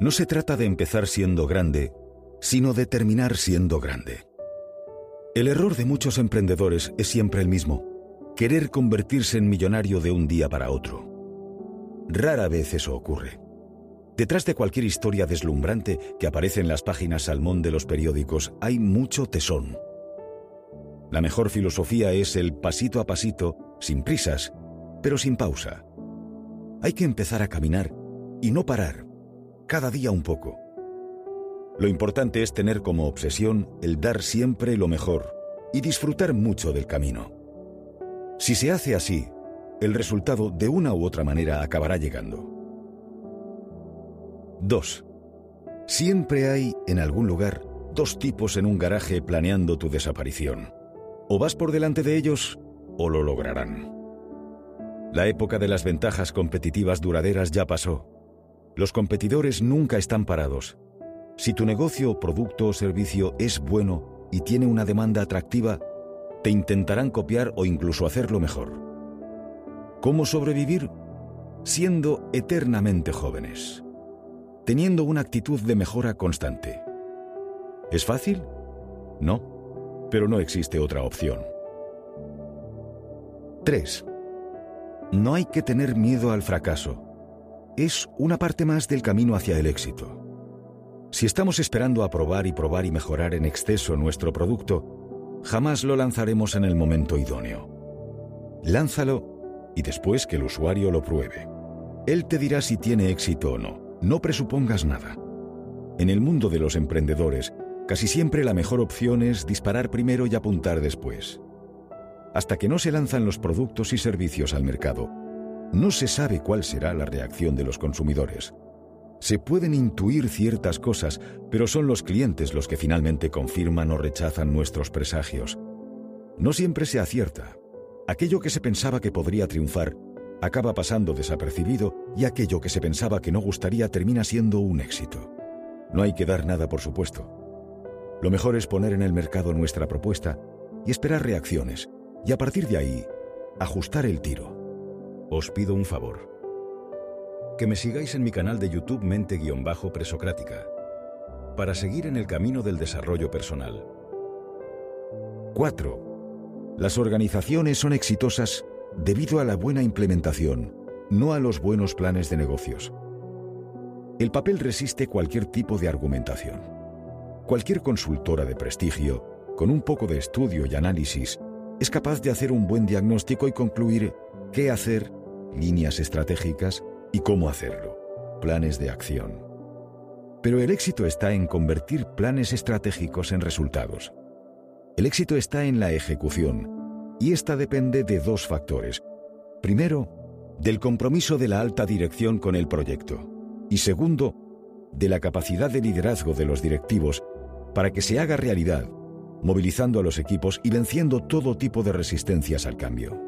No se trata de empezar siendo grande, sino de terminar siendo grande. El error de muchos emprendedores es siempre el mismo, querer convertirse en millonario de un día para otro. Rara vez eso ocurre. Detrás de cualquier historia deslumbrante que aparece en las páginas salmón de los periódicos hay mucho tesón. La mejor filosofía es el pasito a pasito, sin prisas, pero sin pausa. Hay que empezar a caminar y no parar, cada día un poco. Lo importante es tener como obsesión el dar siempre lo mejor y disfrutar mucho del camino. Si se hace así, el resultado de una u otra manera acabará llegando. 2. Siempre hay, en algún lugar, dos tipos en un garaje planeando tu desaparición. O vas por delante de ellos, o lo lograrán. La época de las ventajas competitivas duraderas ya pasó. Los competidores nunca están parados si tu negocio, producto o servicio es bueno y tiene una demanda atractiva, te intentarán copiar o incluso hacerlo mejor. ¿Cómo sobrevivir? Siendo eternamente jóvenes, teniendo una actitud de mejora constante. ¿Es fácil? No, pero no existe otra opción. 3. No hay que tener miedo al fracaso. Es una parte más del camino hacia el éxito. Si estamos esperando a probar y probar y mejorar en exceso nuestro producto, jamás lo lanzaremos en el momento idóneo. Lánzalo y después que el usuario lo pruebe. Él te dirá si tiene éxito o no. No presupongas nada. En el mundo de los emprendedores, casi siempre la mejor opción es disparar primero y apuntar después. Hasta que no se lanzan los productos y servicios al mercado, no se sabe cuál será la reacción de los consumidores. Se pueden intuir ciertas cosas, pero son los clientes los que finalmente confirman o rechazan nuestros presagios. No siempre se acierta. Aquello que se pensaba que podría triunfar acaba pasando desapercibido y aquello que se pensaba que no gustaría termina siendo un éxito. No hay que dar nada por supuesto. Lo mejor es poner en el mercado nuestra propuesta y esperar reacciones, y a partir de ahí, ajustar el tiro. Os pido un favor que me sigáis en mi canal de YouTube Mente-Presocrática para seguir en el camino del desarrollo personal. 4. Las organizaciones son exitosas debido a la buena implementación, no a los buenos planes de negocios. El papel resiste cualquier tipo de argumentación. Cualquier consultora de prestigio, con un poco de estudio y análisis, es capaz de hacer un buen diagnóstico y concluir qué hacer, líneas estratégicas, y cómo hacerlo, planes de acción. Pero el éxito está en convertir planes estratégicos en resultados. El éxito está en la ejecución, y esta depende de dos factores. Primero, del compromiso de la alta dirección con el proyecto, y segundo, de la capacidad de liderazgo de los directivos para que se haga realidad, movilizando a los equipos y venciendo todo tipo de resistencias al cambio.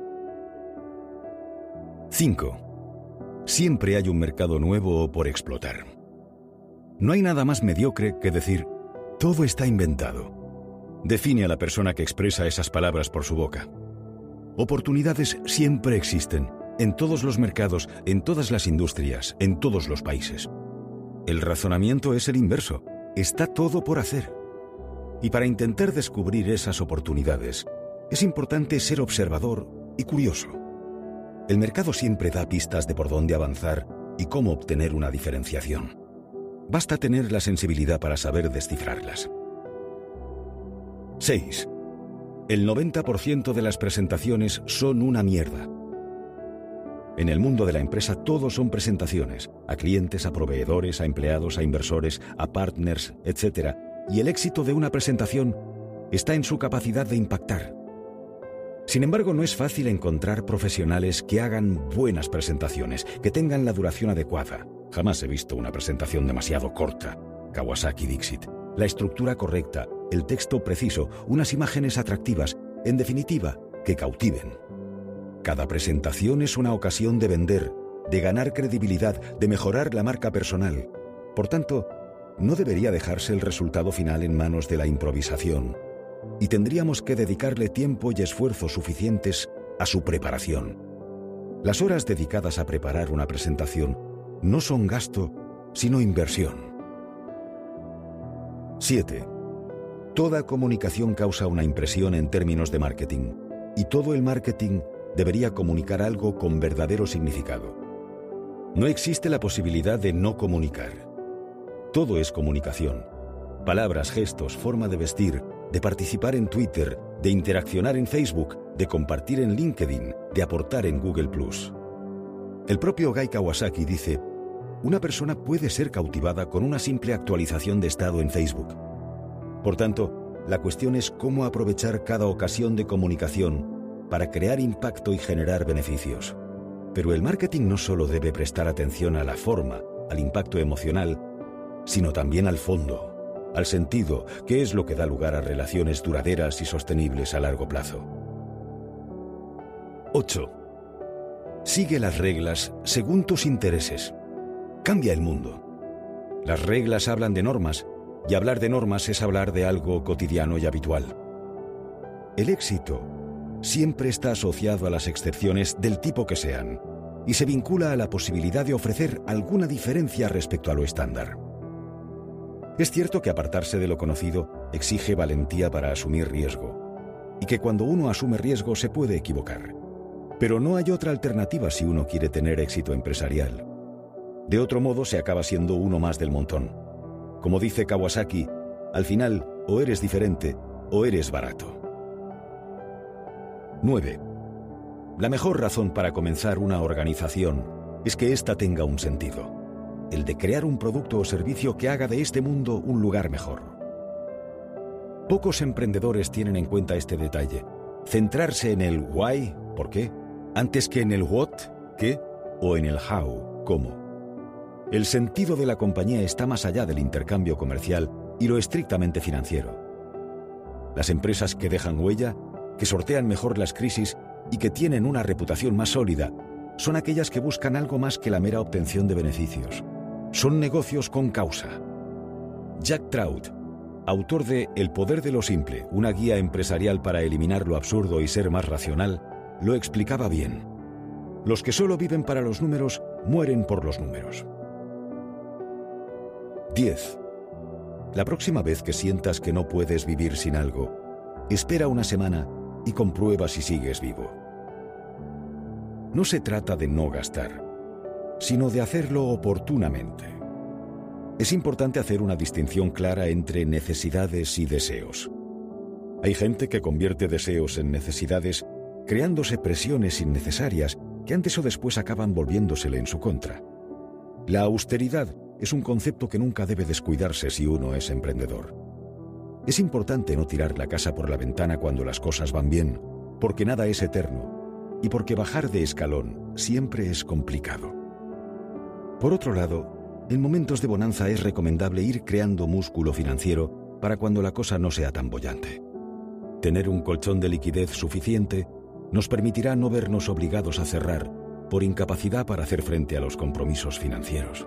5. Siempre hay un mercado nuevo por explotar. No hay nada más mediocre que decir, todo está inventado. Define a la persona que expresa esas palabras por su boca. Oportunidades siempre existen, en todos los mercados, en todas las industrias, en todos los países. El razonamiento es el inverso. Está todo por hacer. Y para intentar descubrir esas oportunidades, es importante ser observador y curioso. El mercado siempre da pistas de por dónde avanzar y cómo obtener una diferenciación. Basta tener la sensibilidad para saber descifrarlas. 6. El 90% de las presentaciones son una mierda. En el mundo de la empresa todo son presentaciones, a clientes, a proveedores, a empleados, a inversores, a partners, etc. Y el éxito de una presentación está en su capacidad de impactar, sin embargo, no es fácil encontrar profesionales que hagan buenas presentaciones, que tengan la duración adecuada. Jamás he visto una presentación demasiado corta. Kawasaki Dixit. La estructura correcta, el texto preciso, unas imágenes atractivas, en definitiva, que cautiven. Cada presentación es una ocasión de vender, de ganar credibilidad, de mejorar la marca personal. Por tanto, no debería dejarse el resultado final en manos de la improvisación, y tendríamos que dedicarle tiempo y esfuerzo suficientes a su preparación. Las horas dedicadas a preparar una presentación no son gasto, sino inversión. 7. Toda comunicación causa una impresión en términos de marketing, y todo el marketing debería comunicar algo con verdadero significado. No existe la posibilidad de no comunicar. Todo es comunicación. Palabras, gestos, forma de vestir, de participar en Twitter, de interaccionar en Facebook, de compartir en LinkedIn, de aportar en Google ⁇ El propio Guy Kawasaki dice, una persona puede ser cautivada con una simple actualización de estado en Facebook. Por tanto, la cuestión es cómo aprovechar cada ocasión de comunicación para crear impacto y generar beneficios. Pero el marketing no solo debe prestar atención a la forma, al impacto emocional, sino también al fondo, al sentido, que es lo que da lugar a relaciones duraderas y sostenibles a largo plazo. 8. Sigue las reglas según tus intereses. Cambia el mundo. Las reglas hablan de normas, y hablar de normas es hablar de algo cotidiano y habitual. El éxito siempre está asociado a las excepciones del tipo que sean, y se vincula a la posibilidad de ofrecer alguna diferencia respecto a lo estándar. Es cierto que apartarse de lo conocido exige valentía para asumir riesgo, y que cuando uno asume riesgo se puede equivocar. Pero no hay otra alternativa si uno quiere tener éxito empresarial. De otro modo se acaba siendo uno más del montón. Como dice Kawasaki, al final o eres diferente o eres barato. 9. La mejor razón para comenzar una organización es que ésta tenga un sentido el de crear un producto o servicio que haga de este mundo un lugar mejor. Pocos emprendedores tienen en cuenta este detalle, centrarse en el why, ¿por qué?, antes que en el what, ¿qué?, o en el how, ¿cómo? El sentido de la compañía está más allá del intercambio comercial y lo estrictamente financiero. Las empresas que dejan huella, que sortean mejor las crisis y que tienen una reputación más sólida, son aquellas que buscan algo más que la mera obtención de beneficios son negocios con causa. Jack Trout, autor de El poder de lo simple, una guía empresarial para eliminar lo absurdo y ser más racional, lo explicaba bien. Los que solo viven para los números mueren por los números. 10. La próxima vez que sientas que no puedes vivir sin algo, espera una semana y comprueba si sigues vivo. No se trata de no gastar sino de hacerlo oportunamente. Es importante hacer una distinción clara entre necesidades y deseos. Hay gente que convierte deseos en necesidades, creándose presiones innecesarias que antes o después acaban volviéndosele en su contra. La austeridad es un concepto que nunca debe descuidarse si uno es emprendedor. Es importante no tirar la casa por la ventana cuando las cosas van bien, porque nada es eterno y porque bajar de escalón siempre es complicado. Por otro lado, en momentos de bonanza es recomendable ir creando músculo financiero para cuando la cosa no sea tan bollante. Tener un colchón de liquidez suficiente nos permitirá no vernos obligados a cerrar por incapacidad para hacer frente a los compromisos financieros.